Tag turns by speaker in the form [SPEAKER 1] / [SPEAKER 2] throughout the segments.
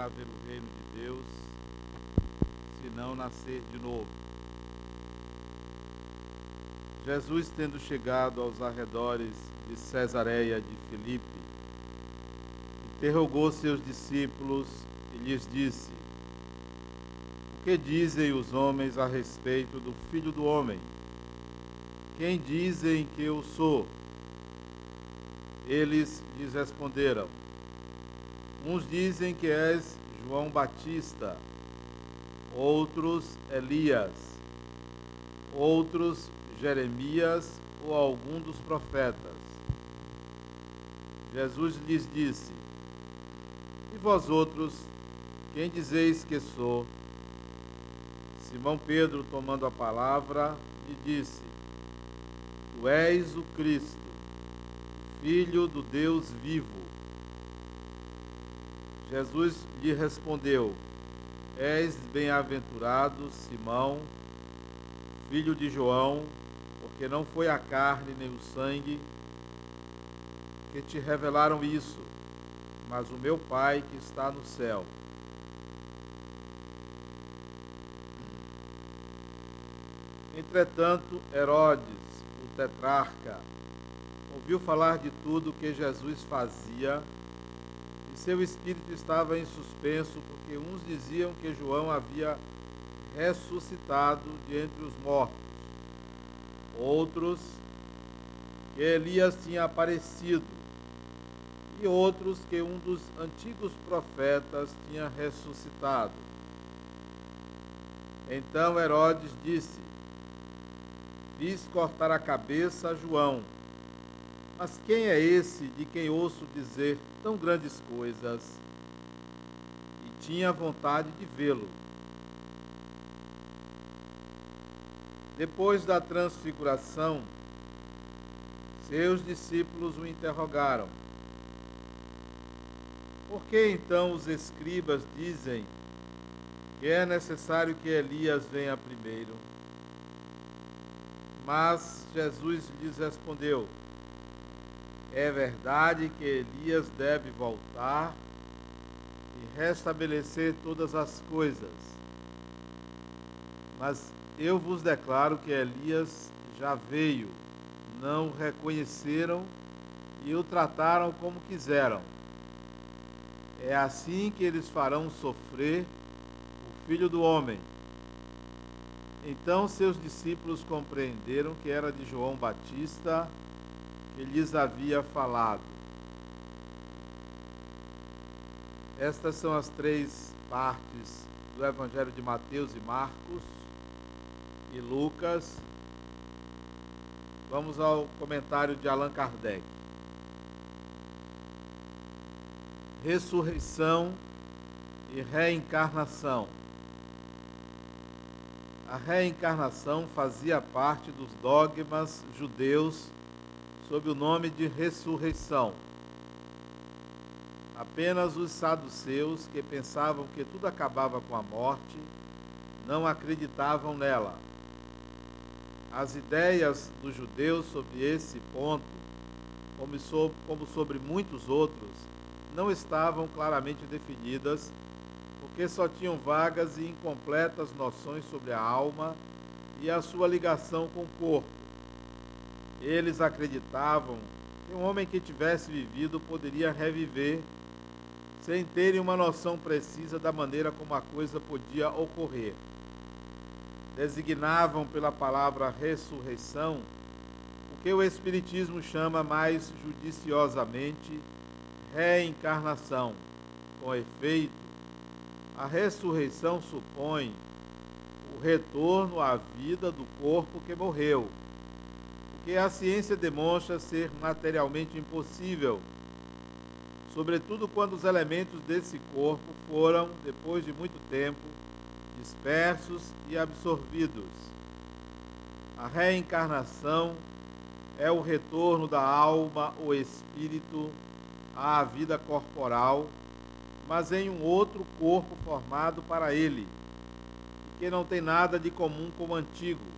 [SPEAKER 1] poderá ver o reino de Deus se não nascer de novo. Jesus, tendo chegado aos arredores de Cesareia de Filipe, interrogou seus discípulos e lhes disse: O que dizem os homens a respeito do Filho do Homem? Quem dizem que eu sou? Eles lhes responderam: Uns dizem que és João Batista, outros Elias, outros Jeremias ou algum dos profetas. Jesus lhes disse: E vós outros, quem dizeis que sou? Simão Pedro, tomando a palavra, lhe disse: Tu és o Cristo, Filho do Deus vivo. Jesus lhe respondeu: És bem-aventurado, Simão, filho de João, porque não foi a carne nem o sangue que te revelaram isso, mas o meu Pai que está no céu. Entretanto, Herodes, o tetrarca, ouviu falar de tudo que Jesus fazia seu espírito estava em suspenso, porque uns diziam que João havia ressuscitado de entre os mortos, outros que Elias tinha aparecido, e outros que um dos antigos profetas tinha ressuscitado. Então Herodes disse: Fiz cortar a cabeça a João. Mas quem é esse de quem ouço dizer tão grandes coisas? E tinha vontade de vê-lo. Depois da transfiguração, seus discípulos o interrogaram. Por que então os escribas dizem que é necessário que Elias venha primeiro? Mas Jesus lhes respondeu: é verdade que Elias deve voltar e restabelecer todas as coisas. Mas eu vos declaro que Elias já veio, não o reconheceram e o trataram como quiseram. É assim que eles farão sofrer o filho do homem. Então seus discípulos compreenderam que era de João Batista que lhes havia falado. Estas são as três partes do Evangelho de Mateus e Marcos e Lucas. Vamos ao comentário de Allan Kardec. Ressurreição e reencarnação. A reencarnação fazia parte dos dogmas judeus sob o nome de ressurreição. Apenas os saduceus, que pensavam que tudo acabava com a morte, não acreditavam nela. As ideias dos judeus sobre esse ponto, como sobre muitos outros, não estavam claramente definidas, porque só tinham vagas e incompletas noções sobre a alma e a sua ligação com o corpo. Eles acreditavam que um homem que tivesse vivido poderia reviver sem terem uma noção precisa da maneira como a coisa podia ocorrer. Designavam pela palavra ressurreição o que o Espiritismo chama mais judiciosamente reencarnação. Com efeito, a ressurreição supõe o retorno à vida do corpo que morreu que a ciência demonstra ser materialmente impossível, sobretudo quando os elementos desse corpo foram, depois de muito tempo, dispersos e absorvidos. A reencarnação é o retorno da alma ou espírito à vida corporal, mas em um outro corpo formado para ele, que não tem nada de comum com o antigo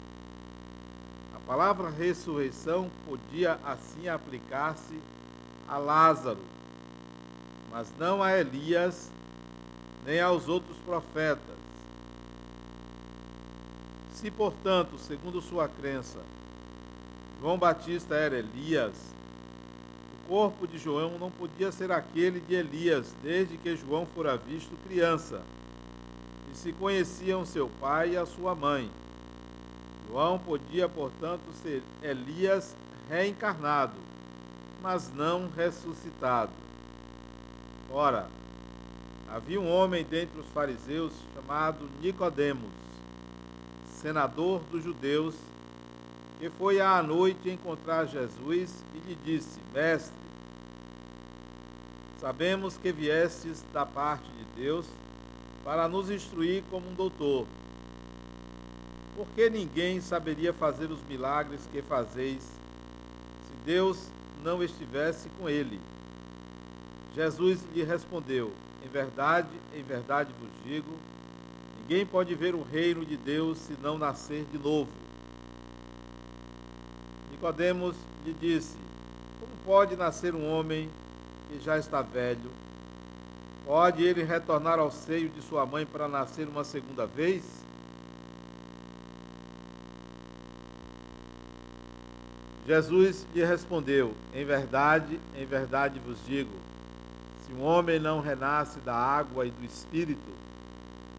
[SPEAKER 1] palavra ressurreição podia assim aplicar-se a Lázaro, mas não a Elias nem aos outros profetas. Se, portanto, segundo sua crença, João Batista era Elias, o corpo de João não podia ser aquele de Elias, desde que João fora visto criança, e se conheciam seu pai e a sua mãe. João podia, portanto, ser Elias reencarnado, mas não ressuscitado. Ora, havia um homem dentre os fariseus chamado Nicodemos, senador dos judeus, que foi à noite encontrar Jesus e lhe disse: Mestre, sabemos que viestes da parte de Deus para nos instruir como um doutor. Porque ninguém saberia fazer os milagres que fazeis se Deus não estivesse com ele? Jesus lhe respondeu: Em verdade, em verdade vos digo, ninguém pode ver o reino de Deus se não nascer de novo. Nicodemos lhe disse: Como pode nascer um homem que já está velho? Pode ele retornar ao seio de sua mãe para nascer uma segunda vez? Jesus lhe respondeu: Em verdade, em verdade vos digo, se um homem não renasce da água e do espírito,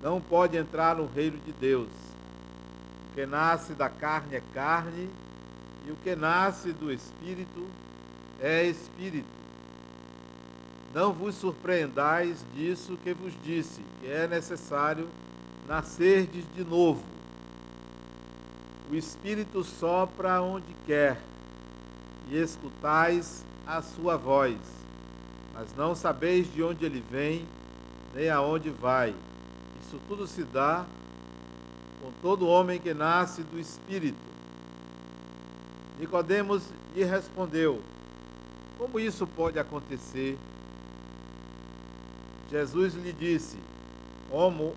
[SPEAKER 1] não pode entrar no reino de Deus. O que nasce da carne é carne, e o que nasce do espírito é espírito. Não vos surpreendais disso que vos disse, que é necessário nascerdes de novo. O espírito sopra onde quer, e escutais a sua voz, mas não sabeis de onde ele vem, nem aonde vai. Isso tudo se dá com todo homem que nasce do espírito. Nicodemos lhe respondeu: Como isso pode acontecer? Jesus lhe disse: Como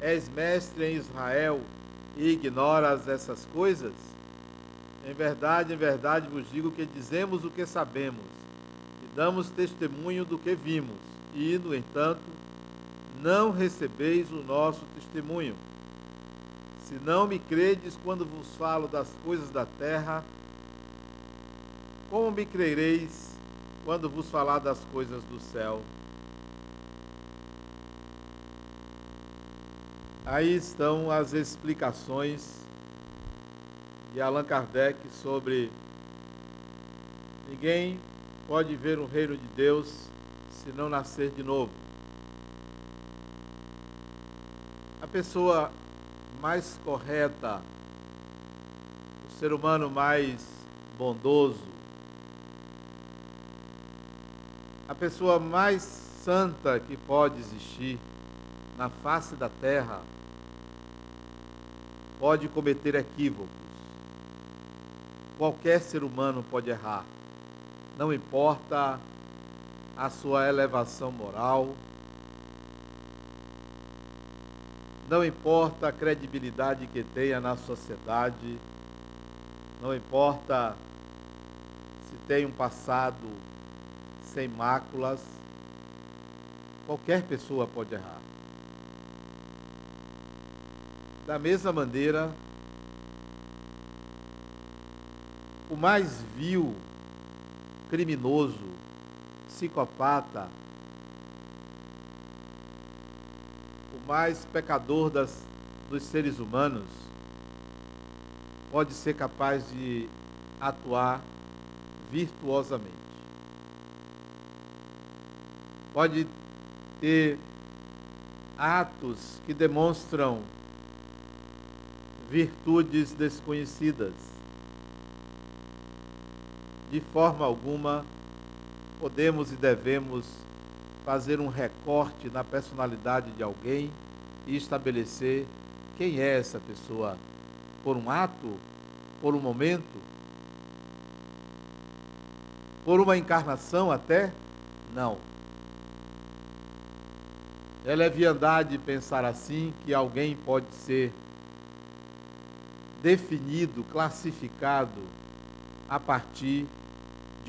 [SPEAKER 1] és mestre em Israel e ignoras essas coisas? Em verdade, em verdade vos digo que dizemos o que sabemos e damos testemunho do que vimos, e, no entanto, não recebeis o nosso testemunho. Se não me credes quando vos falo das coisas da terra, como me crereis quando vos falar das coisas do céu? Aí estão as explicações de Allan Kardec sobre ninguém pode ver o reino de Deus se não nascer de novo. A pessoa mais correta, o ser humano mais bondoso, a pessoa mais santa que pode existir na face da terra pode cometer equívocos. Qualquer ser humano pode errar. Não importa a sua elevação moral, não importa a credibilidade que tenha na sociedade, não importa se tem um passado sem máculas, qualquer pessoa pode errar. Da mesma maneira, o mais vil, criminoso, psicopata, o mais pecador das, dos seres humanos, pode ser capaz de atuar virtuosamente. Pode ter atos que demonstram virtudes desconhecidas. De forma alguma podemos e devemos fazer um recorte na personalidade de alguém e estabelecer quem é essa pessoa por um ato, por um momento, por uma encarnação até? Não. É leviandade pensar assim que alguém pode ser definido, classificado a partir de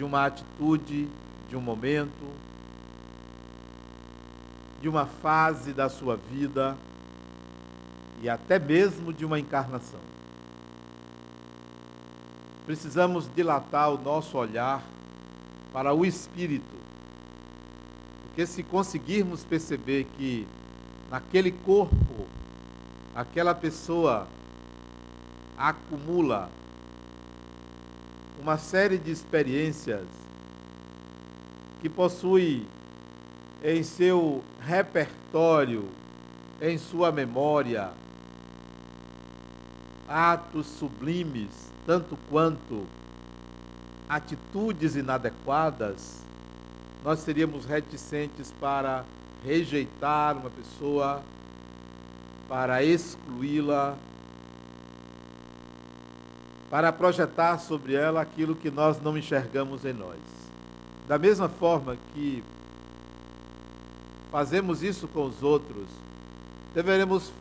[SPEAKER 1] uma atitude, de um momento, de uma fase da sua vida e até mesmo de uma encarnação. Precisamos dilatar o nosso olhar para o espírito, porque se conseguirmos perceber que naquele corpo, aquela pessoa acumula uma série de experiências que possui em seu repertório, em sua memória, atos sublimes, tanto quanto atitudes inadequadas, nós seríamos reticentes para rejeitar uma pessoa, para excluí-la, para projetar sobre ela aquilo que nós não enxergamos em nós. Da mesma forma que fazemos isso com os outros, deveremos,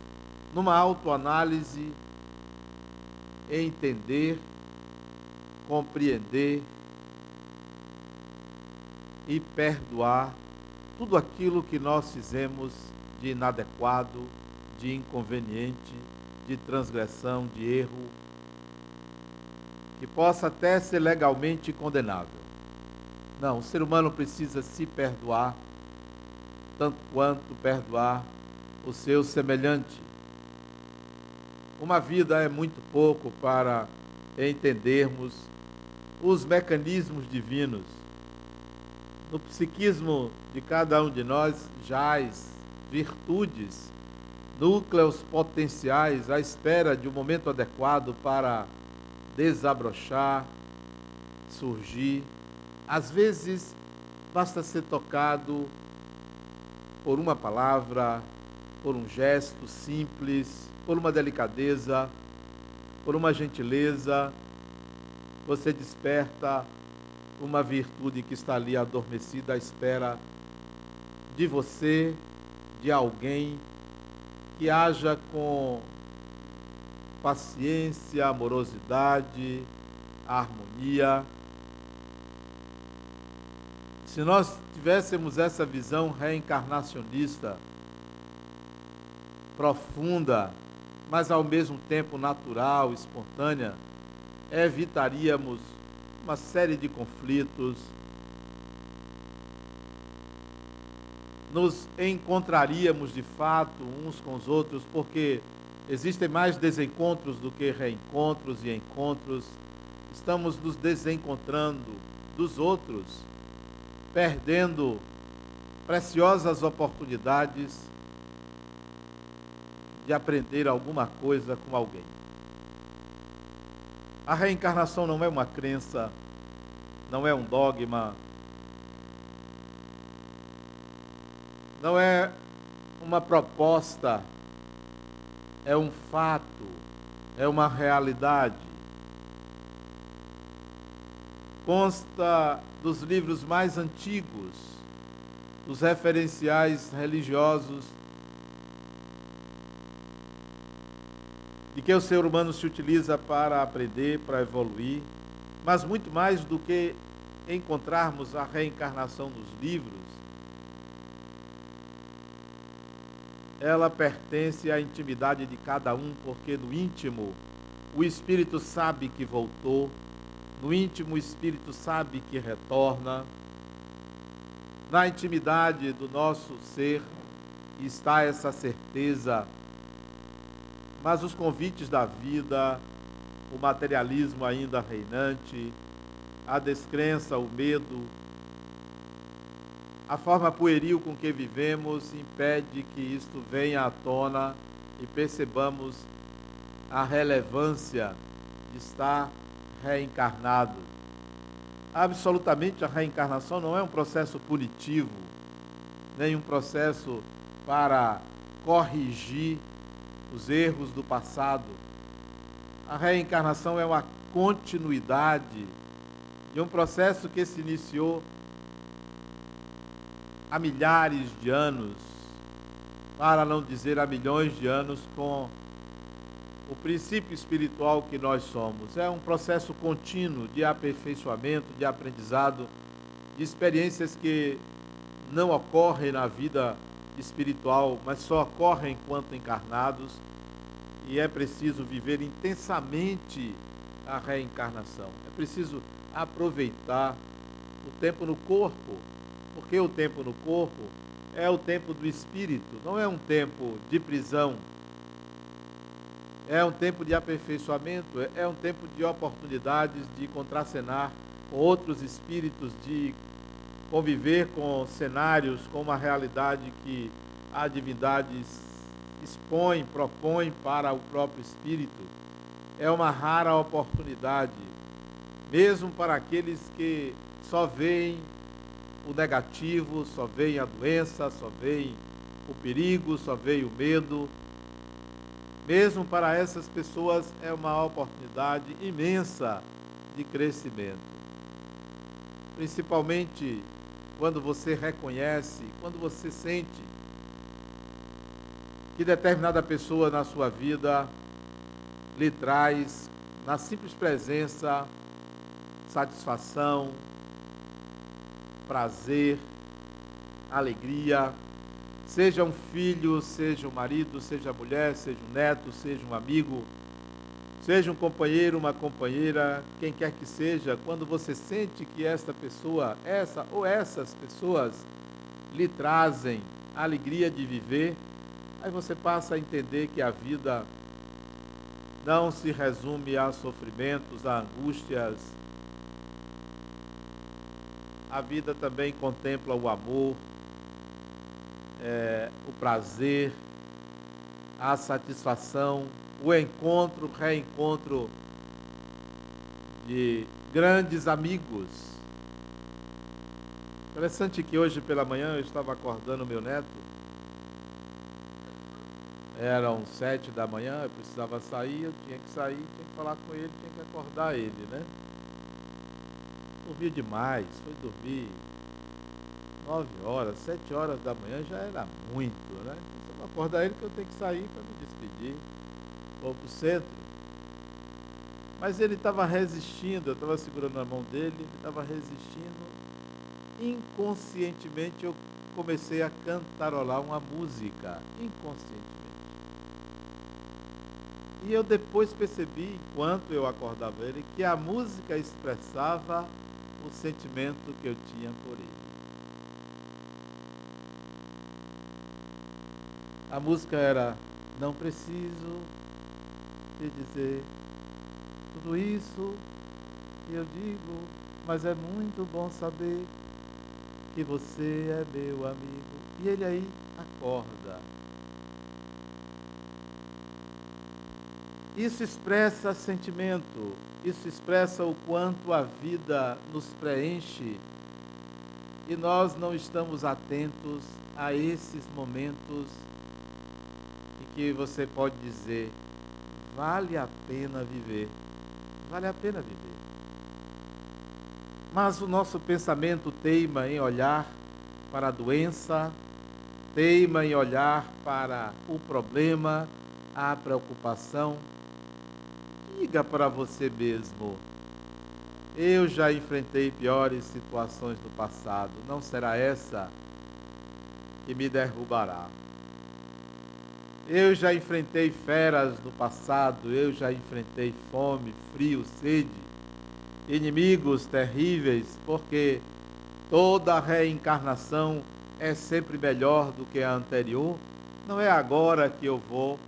[SPEAKER 1] numa autoanálise, entender, compreender e perdoar tudo aquilo que nós fizemos de inadequado, de inconveniente, de transgressão, de erro, que possa até ser legalmente condenável. Não, o ser humano precisa se perdoar, tanto quanto perdoar o seu semelhante. Uma vida é muito pouco para entendermos os mecanismos divinos. No psiquismo de cada um de nós jaz virtudes, núcleos potenciais à espera de um momento adequado para desabrochar, surgir. Às vezes basta ser tocado por uma palavra, por um gesto simples, por uma delicadeza, por uma gentileza, você desperta uma virtude que está ali adormecida à espera de você, de alguém que haja com paciência, amorosidade, harmonia. Se nós tivéssemos essa visão reencarnacionista, profunda, mas ao mesmo tempo natural, espontânea, evitaríamos uma série de conflitos, nos encontraríamos de fato uns com os outros, porque existem mais desencontros do que reencontros e encontros. Estamos nos desencontrando dos outros, perdendo preciosas oportunidades de aprender alguma coisa com alguém. A reencarnação não é uma crença, não é um dogma, não é uma proposta, é um fato, é uma realidade. Consta dos livros mais antigos, dos referenciais religiosos de que o ser humano se utiliza para aprender, para evoluir, mas muito mais do que encontrarmos a reencarnação nos livros, ela pertence à intimidade de cada um, porque no íntimo o espírito sabe que voltou, no íntimo o espírito sabe que retorna. Na intimidade do nosso ser está essa certeza mas os convites da vida, o materialismo ainda reinante, a descrença, o medo, a forma pueril com que vivemos impede que isto venha à tona e percebamos a relevância de estar reencarnado. Absolutamente a reencarnação não é um processo punitivo, nem um processo para corrigir os erros do passado. A reencarnação é uma continuidade de um processo que se iniciou há milhares de anos, para não dizer há milhões de anos, com o princípio espiritual que nós somos. É um processo contínuo de aperfeiçoamento, de aprendizado, de experiências que não ocorrem na vida espiritual, mas só ocorre enquanto encarnados e é preciso viver intensamente a reencarnação. É preciso aproveitar o tempo no corpo, porque o tempo no corpo é o tempo do espírito, não é um tempo de prisão. É um tempo de aperfeiçoamento, é um tempo de oportunidades de contracenar com outros espíritos, de conviver com cenários, com uma realidade que a divindade expõe, propõe para o próprio espírito. É uma rara oportunidade, mesmo para aqueles que só veem o negativo, só veem a doença, só veem o perigo, só veem o medo. Mesmo para essas pessoas é uma oportunidade imensa de crescimento. Principalmente quando você reconhece, quando você sente que determinada pessoa na sua vida lhe traz, na simples presença, satisfação, prazer, alegria, seja um filho, seja um marido, seja mulher, seja um neto, seja um amigo, seja um companheiro, uma companheira, quem quer que seja, quando você sente que esta pessoa, essa ou essas pessoas lhe trazem a alegria de viver, aí você passa a entender que a vida não se resume a sofrimentos, a angústias. A vida também contempla o amor, é, o prazer, a satisfação, o encontro, o reencontro de grandes amigos. Interessante que hoje pela manhã eu estava acordando meu neto. Eram sete da manhã, eu precisava sair, eu tinha que sair, tinha que falar com ele, tinha que acordar ele, né? Dormia demais, foi dormir nove horas, sete horas da manhã já era muito, né? Eu vou acordar ele que eu tenho que sair para me despedir ou para o centro. Mas ele estava resistindo, eu estava segurando a mão dele, ele estava resistindo. Inconscientemente eu comecei a cantarolar uma música, inconscientemente. E eu depois percebi, enquanto eu acordava ele, que a música expressava sentimento que eu tinha por ele. A música era Não preciso te dizer tudo isso que eu digo, mas é muito bom saber que você é meu amigo. E ele aí acorda. Isso expressa sentimento, isso expressa o quanto a vida nos preenche e nós não estamos atentos a esses momentos em que você pode dizer: vale a pena viver. Vale a pena viver. Mas o nosso pensamento teima em olhar para a doença, teima em olhar para o problema, a preocupação. Diga para você mesmo: eu já enfrentei piores situações no passado, não será essa que me derrubará. Eu já enfrentei feras no passado, eu já enfrentei fome, frio, sede, inimigos terríveis, porque toda reencarnação é sempre melhor do que a anterior. Não é agora que eu vou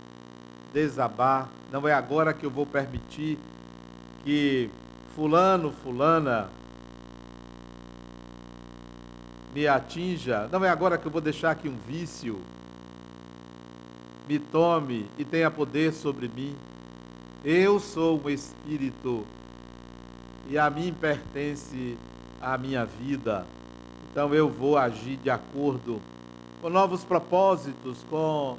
[SPEAKER 1] desabar, não é agora que eu vou permitir que fulano, fulana me atinja, não é agora que eu vou deixar que um vício me tome e tenha poder sobre mim. Eu sou um espírito e a mim pertence a minha vida. Então eu vou agir de acordo com novos propósitos, com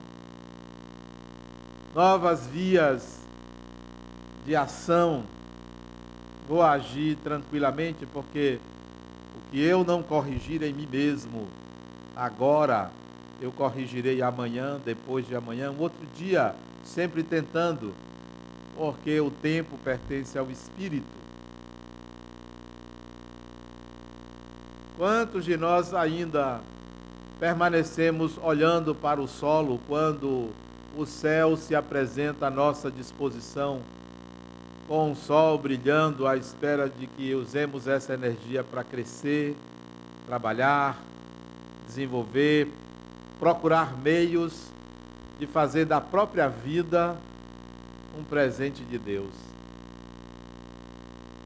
[SPEAKER 1] novas vias de ação. Vou agir tranquilamente porque o que eu não corrigir em mim mesmo agora eu corrigirei amanhã, depois de amanhã, um outro dia, sempre tentando, porque o tempo pertence ao Espírito. Quantos de nós ainda permanecemos olhando para o solo quando o céu se apresenta à nossa disposição, com o sol brilhando à espera de que usemos essa energia para crescer, trabalhar, desenvolver, procurar meios de fazer da própria vida um presente de Deus.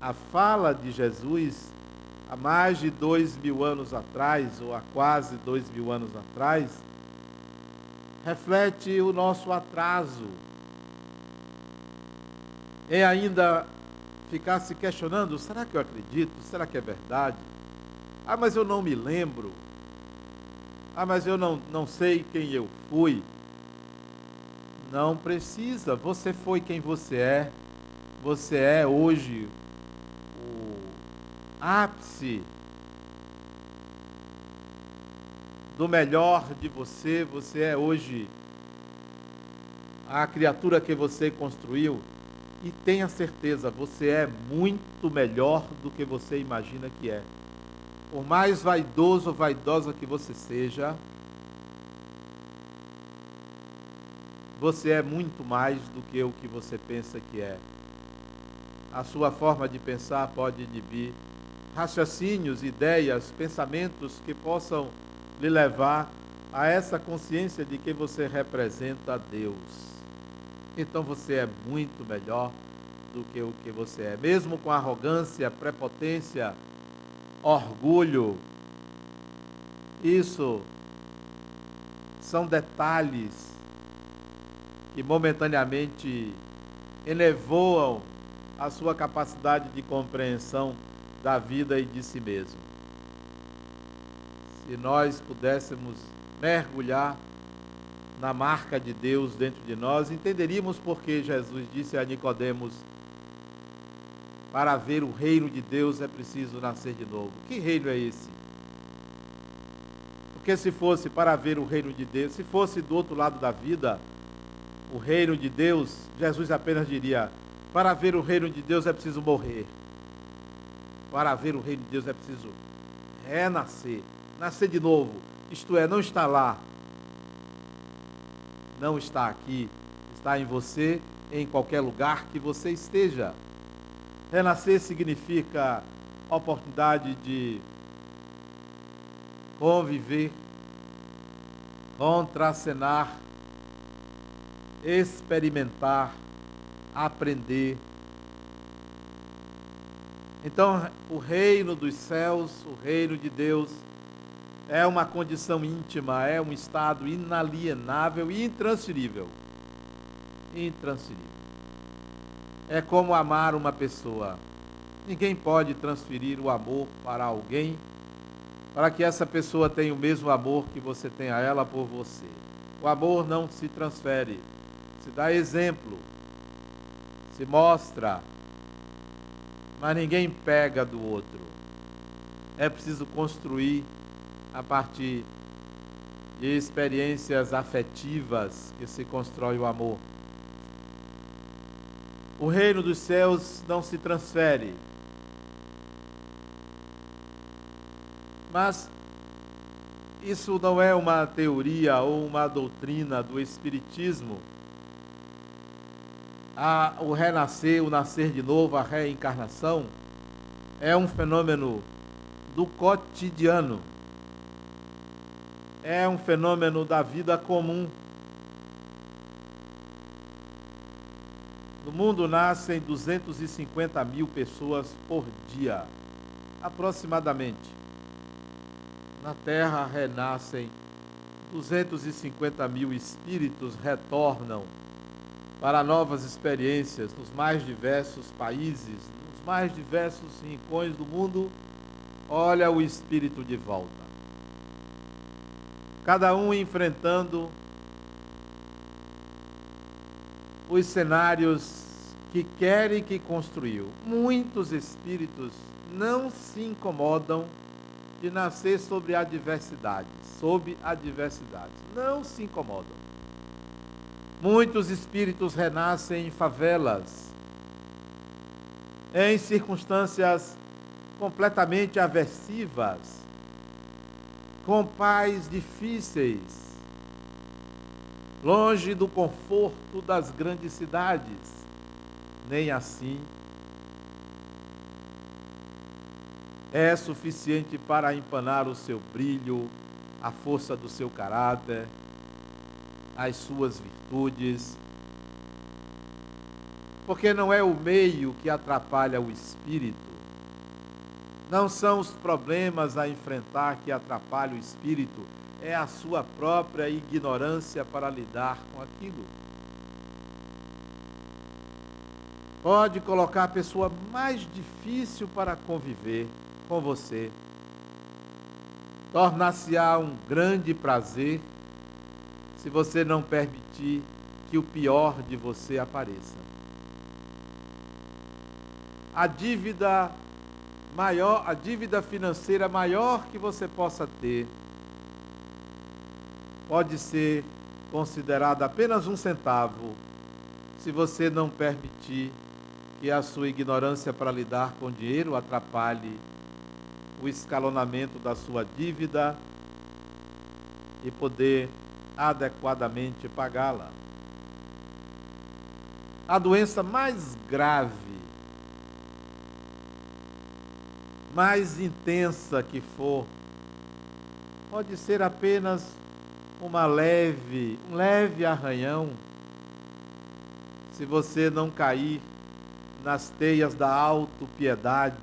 [SPEAKER 1] A fala de Jesus, há mais de dois mil anos atrás, ou há quase dois mil anos atrás, reflete o nosso atraso em ainda ficar se questionando: será que eu acredito? Será que é verdade? Ah, mas eu não me lembro. Ah, mas eu não, não sei quem eu fui. Não precisa, você foi quem você é. Você é hoje o ápice do melhor de você. Você é hoje a criatura que você construiu. E tenha certeza, você é muito melhor do que você imagina que é. Por mais vaidoso ou vaidosa que você seja, Você é muito mais do que o que você pensa que é. A sua forma de pensar pode inibir raciocínios, ideias, pensamentos que possam lhe levar a essa consciência de que você representa Deus. Então você é muito melhor do que o que você é, mesmo com arrogância, prepotência, orgulho. Isso são detalhes que momentaneamente elevoam a sua capacidade de compreensão da vida e de si mesmo. Se nós pudéssemos mergulhar na marca de Deus dentro de nós, entenderíamos por que Jesus disse a Nicodemos: para ver o reino de Deus é preciso nascer de novo. Que reino é esse? Porque se fosse para ver o reino de Deus, se fosse do outro lado da vida, o reino de Deus, Jesus apenas diria: para ver o reino de Deus é preciso morrer. Para ver o reino de Deus é preciso renascer, nascer de novo. Isto é, não está lá, não está aqui, está em você, em qualquer lugar que você esteja. Renascer significa oportunidade de conviver, contracenar experimentar, aprender. Então, o reino dos céus, o reino de Deus, é uma condição íntima, é um estado inalienável e intransferível. Intransferível. É como amar uma pessoa. Ninguém pode transferir o amor para alguém para que essa pessoa tenha o mesmo amor que você tem a ela por você. O amor não se transfere, se dá exemplo, se mostra, mas ninguém pega do outro. É preciso construir a partir de experiências afetivas que se constrói o amor. O reino dos céus não se transfere. Mas isso não é uma teoria ou uma doutrina do Espiritismo a, o renascer, o nascer de novo, a reencarnação, é um fenômeno do cotidiano. É um fenômeno da vida comum. No mundo nascem 250 mil pessoas por dia, aproximadamente. Na Terra renascem 250 mil espíritos retornam para novas experiências nos mais diversos países, nos mais diversos rincões do mundo, olha o espírito de volta. Cada um enfrentando os cenários que quer e que construiu. Muitos espíritos não se incomodam de nascer sobre adversidades, sob adversidades. Não se incomodam. Muitos espíritos renascem em favelas, em circunstâncias completamente aversivas. Com pais difíceis, longe do conforto das grandes cidades. Nem assim é suficiente para empanar o seu brilho, a força do seu caráter, as suas virtudes. Porque não é o meio que atrapalha o espírito, não são os problemas a enfrentar que atrapalham o espírito, é a sua própria ignorância para lidar com aquilo. Pode colocar a pessoa mais difícil para conviver com você. Tornar-se-á um grande prazer se você não permitir que o pior de você apareça. A dívida maior, a dívida financeira maior que você possa ter, pode ser considerada apenas um centavo, se você não permitir que a sua ignorância para lidar com dinheiro atrapalhe o escalonamento da sua dívida e poder adequadamente pagá-la. A doença mais grave mais intensa que for, pode ser apenas uma leve, um leve arranhão, se você não cair nas teias da autopiedade,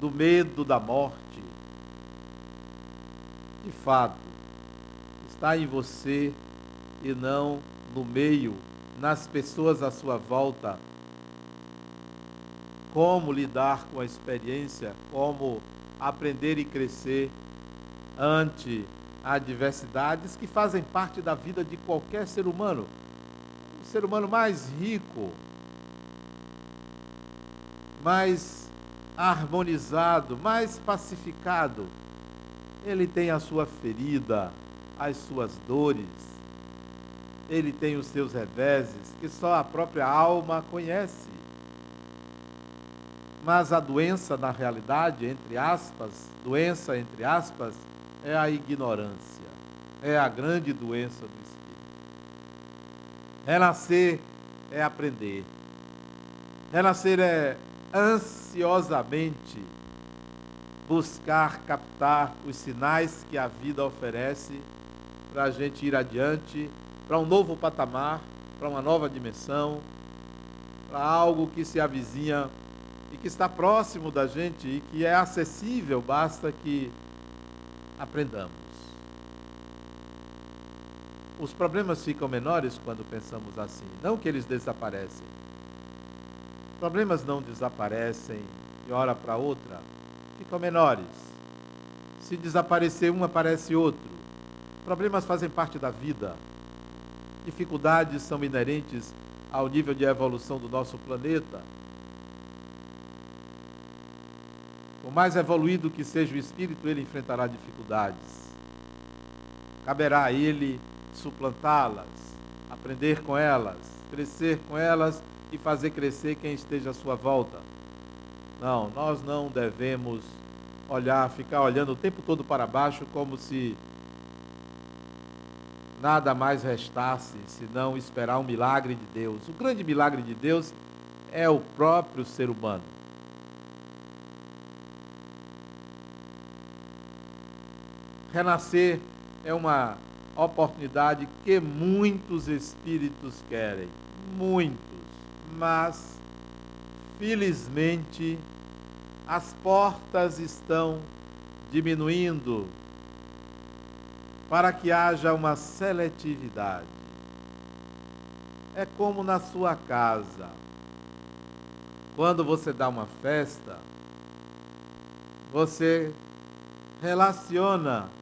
[SPEAKER 1] do medo da morte. De fato, está em você e não no meio, nas pessoas à sua volta, como lidar com a experiência, como aprender e crescer ante adversidades que fazem parte da vida de qualquer ser humano. O ser humano mais rico, mais harmonizado, mais pacificado, ele tem a sua ferida, as suas dores, ele tem os seus reveses que só a própria alma conhece. Mas a doença, na realidade, entre aspas, doença entre aspas, é a ignorância. É a grande doença do espírito. Renascer é aprender. Renascer é ansiosamente buscar captar os sinais que a vida oferece para a gente ir adiante, para um novo patamar, para uma nova dimensão, para algo que se avizinha que está próximo da gente e que é acessível, basta que aprendamos. Os problemas ficam menores quando pensamos assim, não que eles desaparecem. Problemas não desaparecem de hora para outra, ficam menores. Se desaparecer um, aparece outro. Problemas fazem parte da vida. Dificuldades são inerentes ao nível de evolução do nosso planeta Por mais evoluído que seja o espírito, ele enfrentará dificuldades. Caberá a ele suplantá-las, aprender com elas, crescer com elas e fazer crescer quem esteja à sua volta. Não, nós não devemos olhar, ficar olhando o tempo todo para baixo como se nada mais restasse senão esperar um milagre de Deus. O grande milagre de Deus é o próprio ser humano. Renascer é uma oportunidade que muitos espíritos querem, muitos, mas felizmente as portas estão diminuindo para que haja uma seletividade. É como na sua casa. Quando você dá uma festa, você relaciona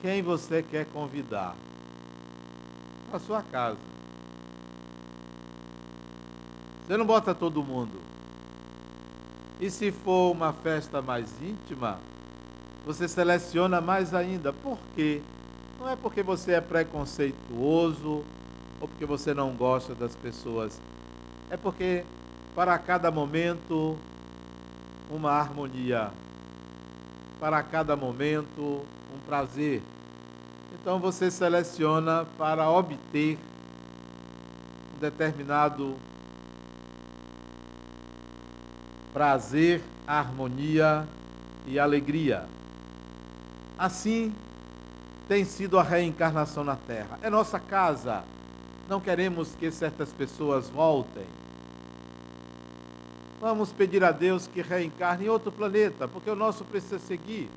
[SPEAKER 1] quem você quer convidar para sua casa. Você não bota todo mundo. E se for uma festa mais íntima, você seleciona mais ainda. Por quê? Não é porque você é preconceituoso ou porque você não gosta das pessoas. É porque para cada momento uma harmonia. Para cada momento prazer. Então você seleciona para obter um determinado prazer, harmonia e alegria. Assim tem sido a reencarnação na Terra. É nossa casa. Não queremos que certas pessoas voltem. Vamos pedir a Deus que reencarne em outro planeta, porque o nosso precisa seguir.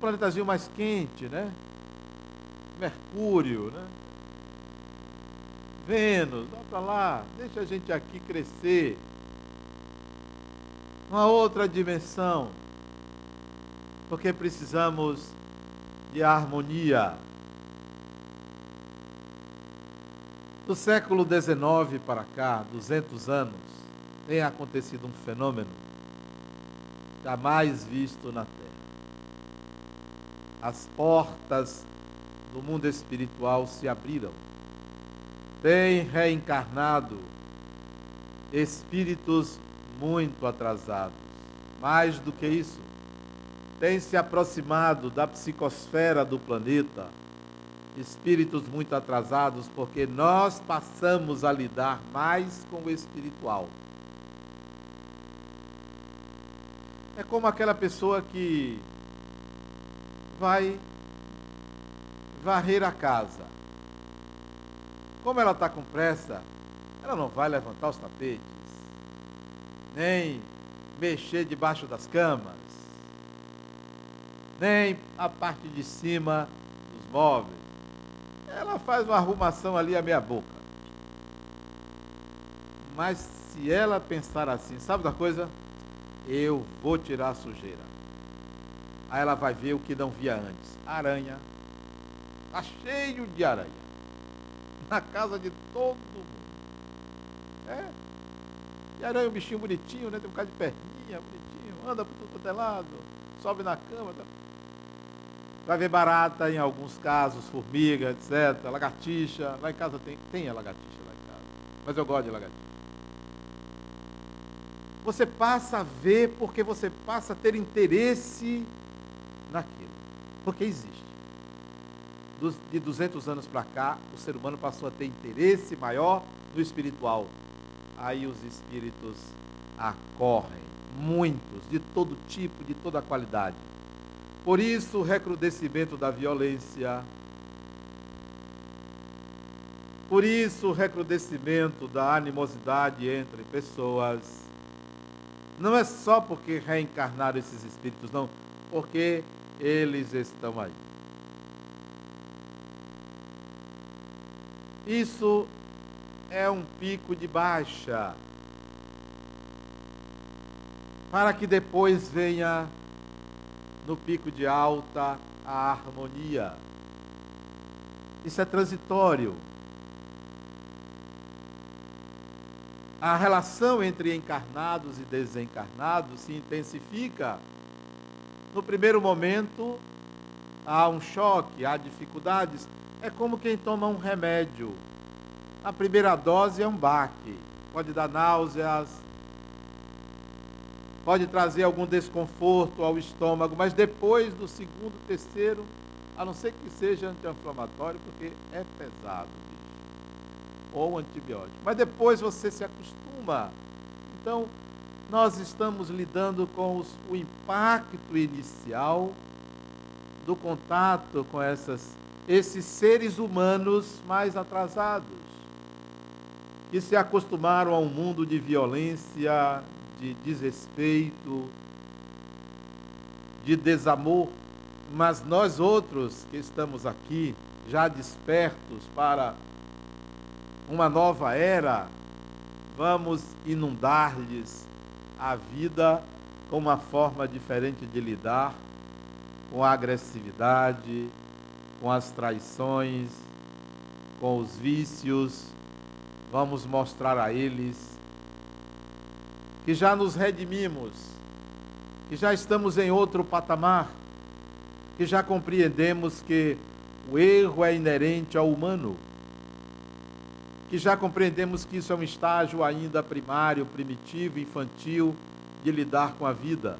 [SPEAKER 1] Planetazinho mais quente, né? Mercúrio, né? Vênus, vá para lá, deixa a gente aqui crescer. Uma outra dimensão. Porque precisamos de harmonia. Do século XIX para cá, 200 anos, tem acontecido um fenômeno jamais visto na. As portas do mundo espiritual se abriram. Tem reencarnado espíritos muito atrasados. Mais do que isso, tem se aproximado da psicosfera do planeta espíritos muito atrasados, porque nós passamos a lidar mais com o espiritual. É como aquela pessoa que vai varrer a casa. Como ela está com pressa, ela não vai levantar os tapetes, nem mexer debaixo das camas, nem a parte de cima dos móveis. Ela faz uma arrumação ali a meia boca. Mas se ela pensar assim, sabe da coisa? Eu vou tirar a sujeira. Aí ela vai ver o que não via antes. Aranha. Está cheio de aranha. Na casa de todo mundo. É. E aranha é um bichinho bonitinho, né? Tem um bocado de perninha, bonitinho. Anda por quanto é lado. Sobe na cama. Tá? Vai ver barata em alguns casos, formiga, etc. Lagartixa. Lá em casa tem, tem a lagartixa lá em casa. Mas eu gosto de lagartixa. Você passa a ver porque você passa a ter interesse naquilo. Porque existe. De 200 anos para cá, o ser humano passou a ter interesse maior no espiritual. Aí os espíritos acorrem, muitos, de todo tipo, de toda qualidade. Por isso, o recrudescimento da violência. Por isso, o recrudescimento da animosidade entre pessoas. Não é só porque reencarnaram esses espíritos, não, porque eles estão aí. Isso é um pico de baixa, para que depois venha no pico de alta a harmonia. Isso é transitório. A relação entre encarnados e desencarnados se intensifica. No primeiro momento, há um choque, há dificuldades. É como quem toma um remédio. A primeira dose é um baque, pode dar náuseas, pode trazer algum desconforto ao estômago, mas depois do segundo, terceiro, a não ser que seja anti-inflamatório, porque é pesado, bicho, ou antibiótico. Mas depois você se acostuma. Então, nós estamos lidando com os, o impacto inicial do contato com essas, esses seres humanos mais atrasados, que se acostumaram a um mundo de violência, de desrespeito, de desamor, mas nós outros que estamos aqui, já despertos para uma nova era, vamos inundar-lhes a vida com uma forma diferente de lidar com a agressividade, com as traições, com os vícios. Vamos mostrar a eles que já nos redimimos, que já estamos em outro patamar, que já compreendemos que o erro é inerente ao humano, que já compreendemos que isso é um estágio ainda primário, primitivo, infantil de lidar com a vida.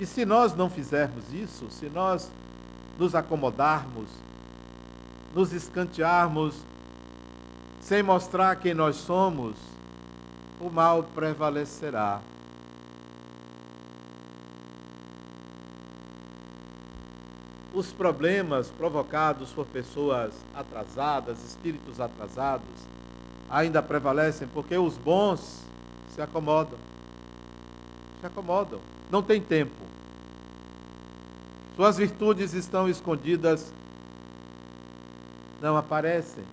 [SPEAKER 1] E se nós não fizermos isso, se nós nos acomodarmos, nos escantearmos, sem mostrar quem nós somos, o mal prevalecerá. Os problemas provocados por pessoas atrasadas, espíritos atrasados, ainda prevalecem porque os bons se acomodam. Se acomodam. Não tem tempo. Suas virtudes estão escondidas, não aparecem.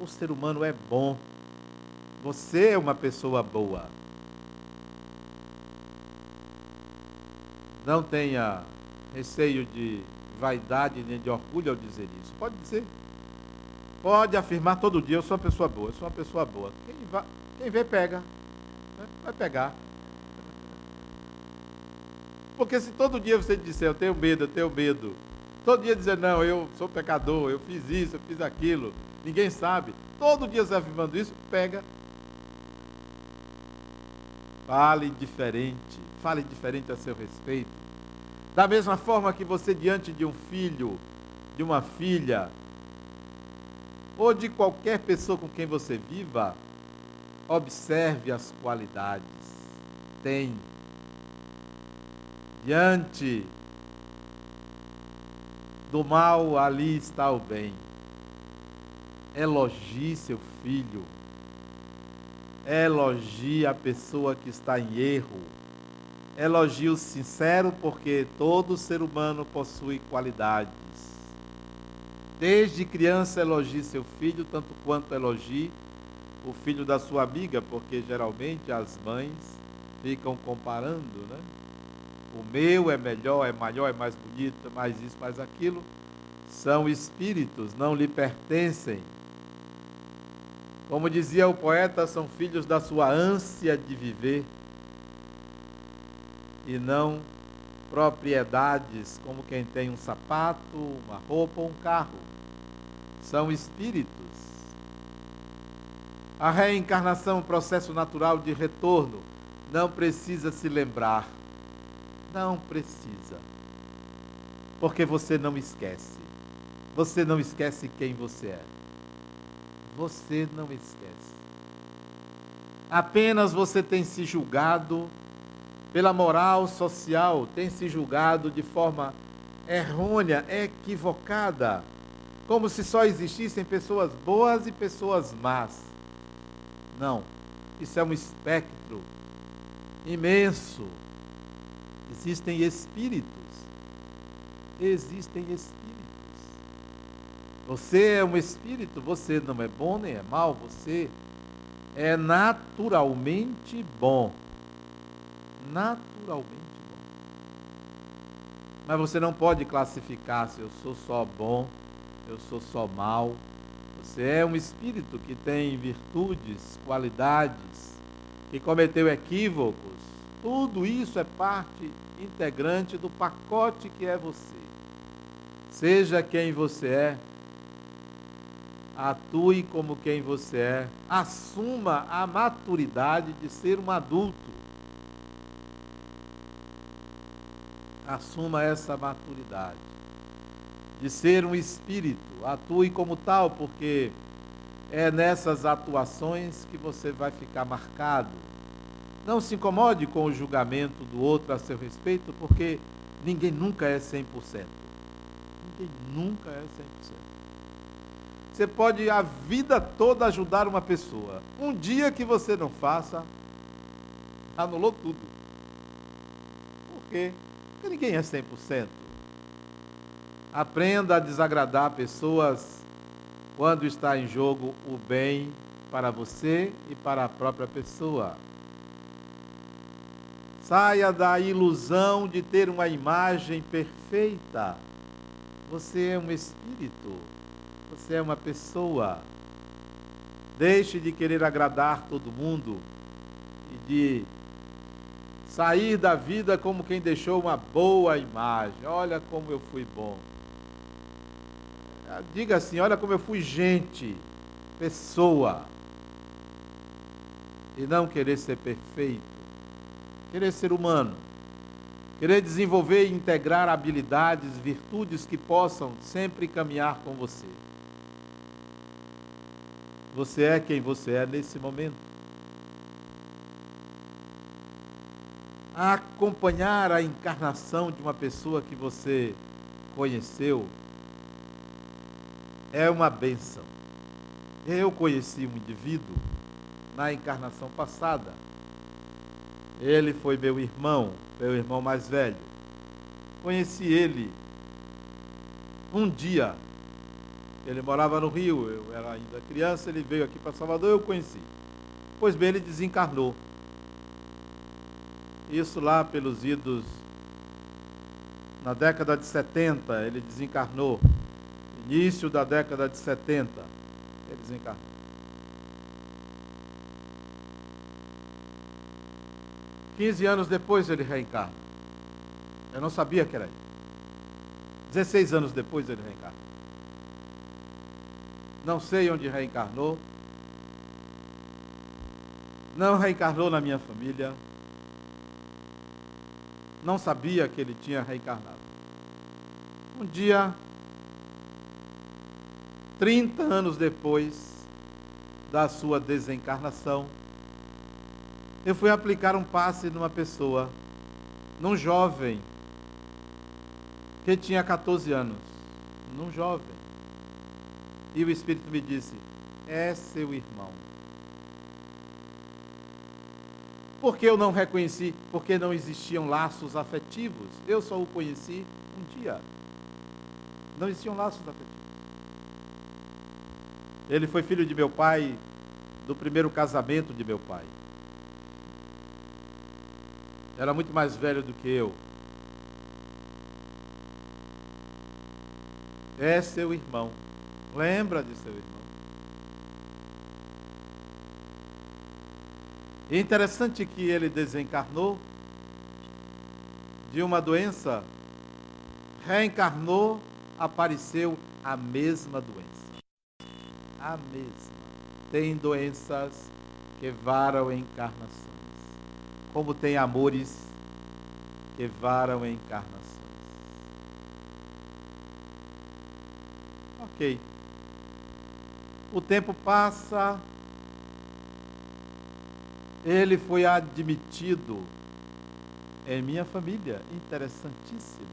[SPEAKER 1] O ser humano é bom. Você é uma pessoa boa. Não tenha receio de vaidade nem de orgulho ao dizer isso. Pode dizer. Pode afirmar todo dia, eu sou uma pessoa boa, eu sou uma pessoa boa. Quem, vai, quem vê, pega. Vai pegar. Porque se todo dia você disser, eu tenho medo, eu tenho medo, todo dia dizer, não, eu sou pecador, eu fiz isso, eu fiz aquilo, ninguém sabe, todo dia você afirmando isso, pega. Fale diferente, fale diferente a seu respeito. Da mesma forma que você, diante de um filho, de uma filha, ou de qualquer pessoa com quem você viva, observe as qualidades. Tem. Diante do mal, ali está o bem. Elogie seu filho. Elogie a pessoa que está em erro elogio sincero, porque todo ser humano possui qualidades. Desde criança elogie seu filho, tanto quanto elogie o filho da sua amiga, porque geralmente as mães ficam comparando, né? O meu é melhor, é maior, é mais bonito, mais isso, mais aquilo. São espíritos, não lhe pertencem. Como dizia o poeta, são filhos da sua ânsia de viver e não propriedades como quem tem um sapato, uma roupa ou um carro. São espíritos. A reencarnação é um processo natural de retorno. Não precisa se lembrar. Não precisa. Porque você não esquece. Você não esquece quem você é. Você não esquece. Apenas você tem se julgado pela moral social, tem se julgado de forma errônea, equivocada, como se só existissem pessoas boas e pessoas más. Não, isso é um espectro imenso. Existem espíritos. Existem espíritos. Você é um espírito, você não é bom nem é mal, você é naturalmente bom naturalmente bom. Mas você não pode classificar se eu sou só bom, eu sou só mal. Você é um espírito que tem virtudes, qualidades, que cometeu equívocos. Tudo isso é parte integrante do pacote que é você. Seja quem você é, atue como quem você é, assuma a maturidade de ser um adulto. Assuma essa maturidade de ser um espírito, atue como tal, porque é nessas atuações que você vai ficar marcado. Não se incomode com o julgamento do outro a seu respeito, porque ninguém nunca é 100%. Ninguém nunca é 100%. Você pode a vida toda ajudar uma pessoa. Um dia que você não faça, anulou tudo. Por quê? Ninguém é 100%. Aprenda a desagradar pessoas quando está em jogo o bem para você e para a própria pessoa. Saia da ilusão de ter uma imagem perfeita. Você é um espírito. Você é uma pessoa. Deixe de querer agradar todo mundo e de sair da vida como quem deixou uma boa imagem. Olha como eu fui bom. Diga assim: olha como eu fui gente, pessoa. E não querer ser perfeito, querer ser humano, Querer desenvolver e integrar habilidades, virtudes que possam sempre caminhar com você. Você é quem você é nesse momento. A acompanhar a encarnação de uma pessoa que você conheceu é uma benção. Eu conheci um indivíduo na encarnação passada. Ele foi meu irmão, meu irmão mais velho. Conheci ele um dia ele morava no Rio, eu era ainda criança, ele veio aqui para Salvador, eu conheci. Pois bem, ele desencarnou. Isso lá pelos idos na década de 70, ele desencarnou. Início da década de 70, ele desencarnou. Quinze anos depois ele reencarna. Eu não sabia que era ele. 16 anos depois ele reencarna não sei onde reencarnou, não reencarnou na minha família, não sabia que ele tinha reencarnado. Um dia, 30 anos depois da sua desencarnação, eu fui aplicar um passe numa pessoa, num jovem que tinha 14 anos, num jovem. E o Espírito me disse: É seu irmão. Por que eu não reconheci? Porque não existiam laços afetivos. Eu só o conheci um dia. Não existiam laços afetivos. Ele foi filho de meu pai, do primeiro casamento de meu pai. Era muito mais velho do que eu. É seu irmão. Lembra de seu irmão. E interessante que ele desencarnou de uma doença, reencarnou, apareceu a mesma doença. A mesma. Tem doenças que varam encarnações, como tem amores que varam encarnações. Ok. O tempo passa, ele foi admitido em minha família, interessantíssimo.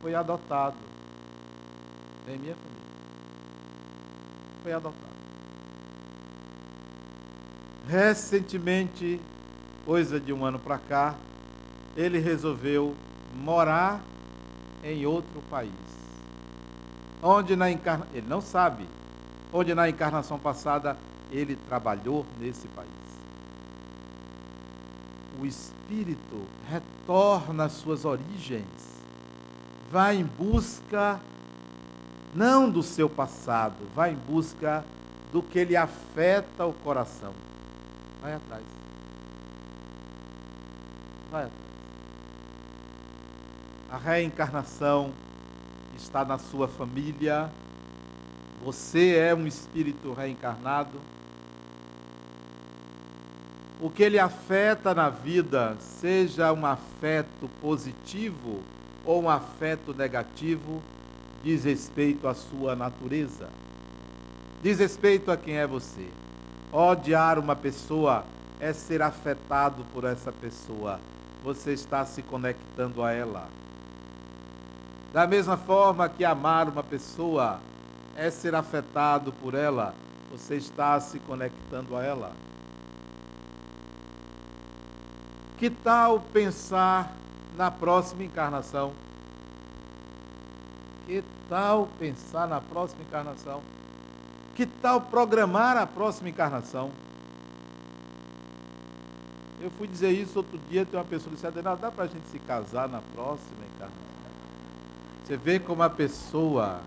[SPEAKER 1] Foi adotado em minha família. Foi adotado. Recentemente, coisa de um ano para cá, ele resolveu morar em outro país. Onde na encarnação, ele não sabe, onde na encarnação passada ele trabalhou nesse país. O espírito retorna às suas origens, vai em busca não do seu passado, vai em busca do que lhe afeta o coração. Vai atrás. Vai atrás. A reencarnação está na sua família, você é um espírito reencarnado. O que ele afeta na vida, seja um afeto positivo ou um afeto negativo, diz respeito à sua natureza. Diz respeito a quem é você. Odiar uma pessoa é ser afetado por essa pessoa. Você está se conectando a ela. Da mesma forma que amar uma pessoa é ser afetado por ela, você está se conectando a ela. Que tal pensar na próxima encarnação? Que tal pensar na próxima encarnação? Que tal programar a próxima encarnação? Eu fui dizer isso outro dia, tem uma pessoa que disse, dá para a gente se casar na próxima encarnação? Você vê como a pessoa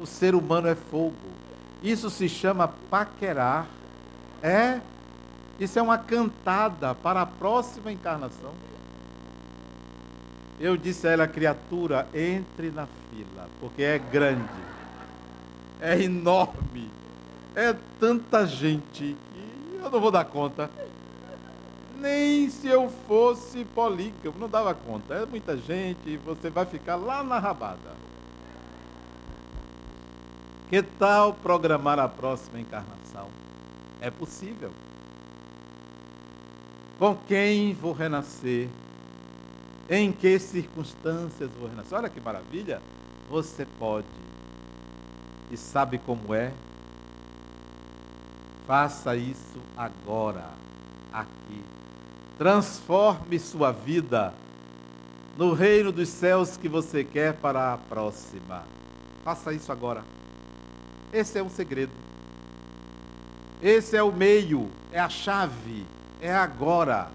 [SPEAKER 1] o ser humano é fogo. Isso se chama paquerar. É, isso é uma cantada para a próxima encarnação. Eu disse a ela, criatura, entre na fila, porque é grande, é enorme, é tanta gente que eu não vou dar conta. Nem se eu fosse polígrafo, não dava conta. É muita gente e você vai ficar lá na rabada. Que tal programar a próxima encarnação? É possível. Com quem vou renascer? Em que circunstâncias vou renascer? Olha que maravilha! Você pode. E sabe como é? Faça isso agora, aqui. Transforme sua vida no reino dos céus que você quer para a próxima. Faça isso agora. Esse é o segredo. Esse é o meio, é a chave, é agora.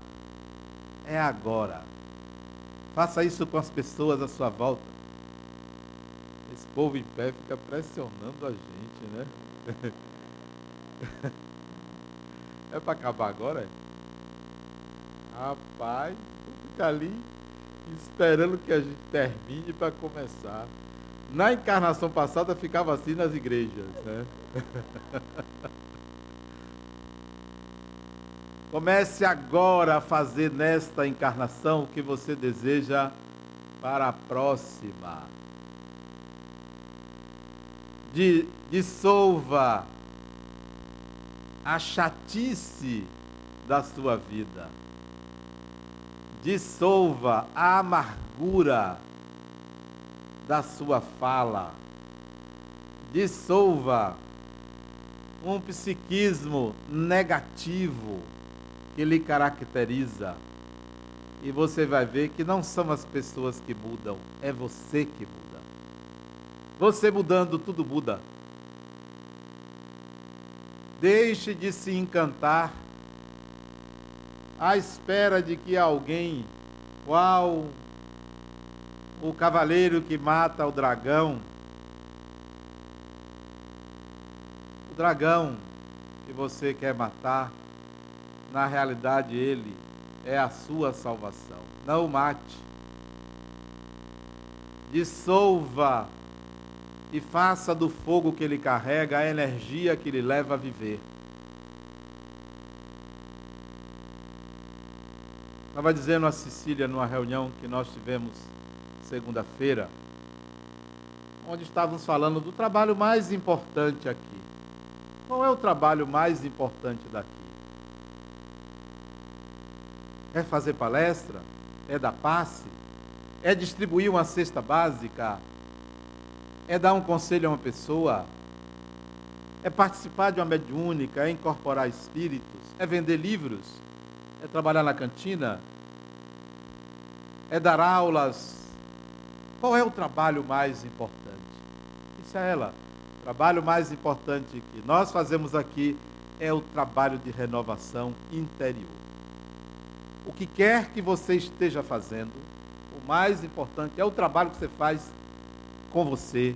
[SPEAKER 1] É agora. Faça isso com as pessoas à sua volta. Esse povo em pé fica pressionando a gente, né? É para acabar agora? Rapaz, fica ali esperando que a gente termine para começar. Na encarnação passada ficava assim nas igrejas, né? Comece agora a fazer nesta encarnação o que você deseja para a próxima. De, dissolva a chatice da sua vida. Dissolva a amargura da sua fala. Dissolva um psiquismo negativo que lhe caracteriza. E você vai ver que não são as pessoas que mudam, é você que muda. Você mudando, tudo muda. Deixe de se encantar à espera de que alguém, qual o cavaleiro que mata o dragão, o dragão que você quer matar, na realidade ele é a sua salvação. Não o mate. Dissolva e faça do fogo que ele carrega a energia que lhe leva a viver. Estava dizendo a Cecília numa reunião que nós tivemos segunda-feira, onde estávamos falando do trabalho mais importante aqui. Qual é o trabalho mais importante daqui? É fazer palestra? É dar passe? É distribuir uma cesta básica é dar um conselho a uma pessoa, é participar de uma mediúnica, é incorporar espíritos, é vender livros, é trabalhar na cantina, é dar aulas. Qual é o trabalho mais importante? Isso é ela. O trabalho mais importante que nós fazemos aqui é o trabalho de renovação interior. O que quer que você esteja fazendo, o mais importante é o trabalho que você faz com você,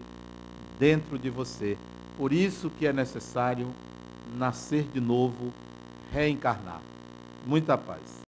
[SPEAKER 1] dentro de você. Por isso que é necessário nascer de novo, reencarnar. Muita paz.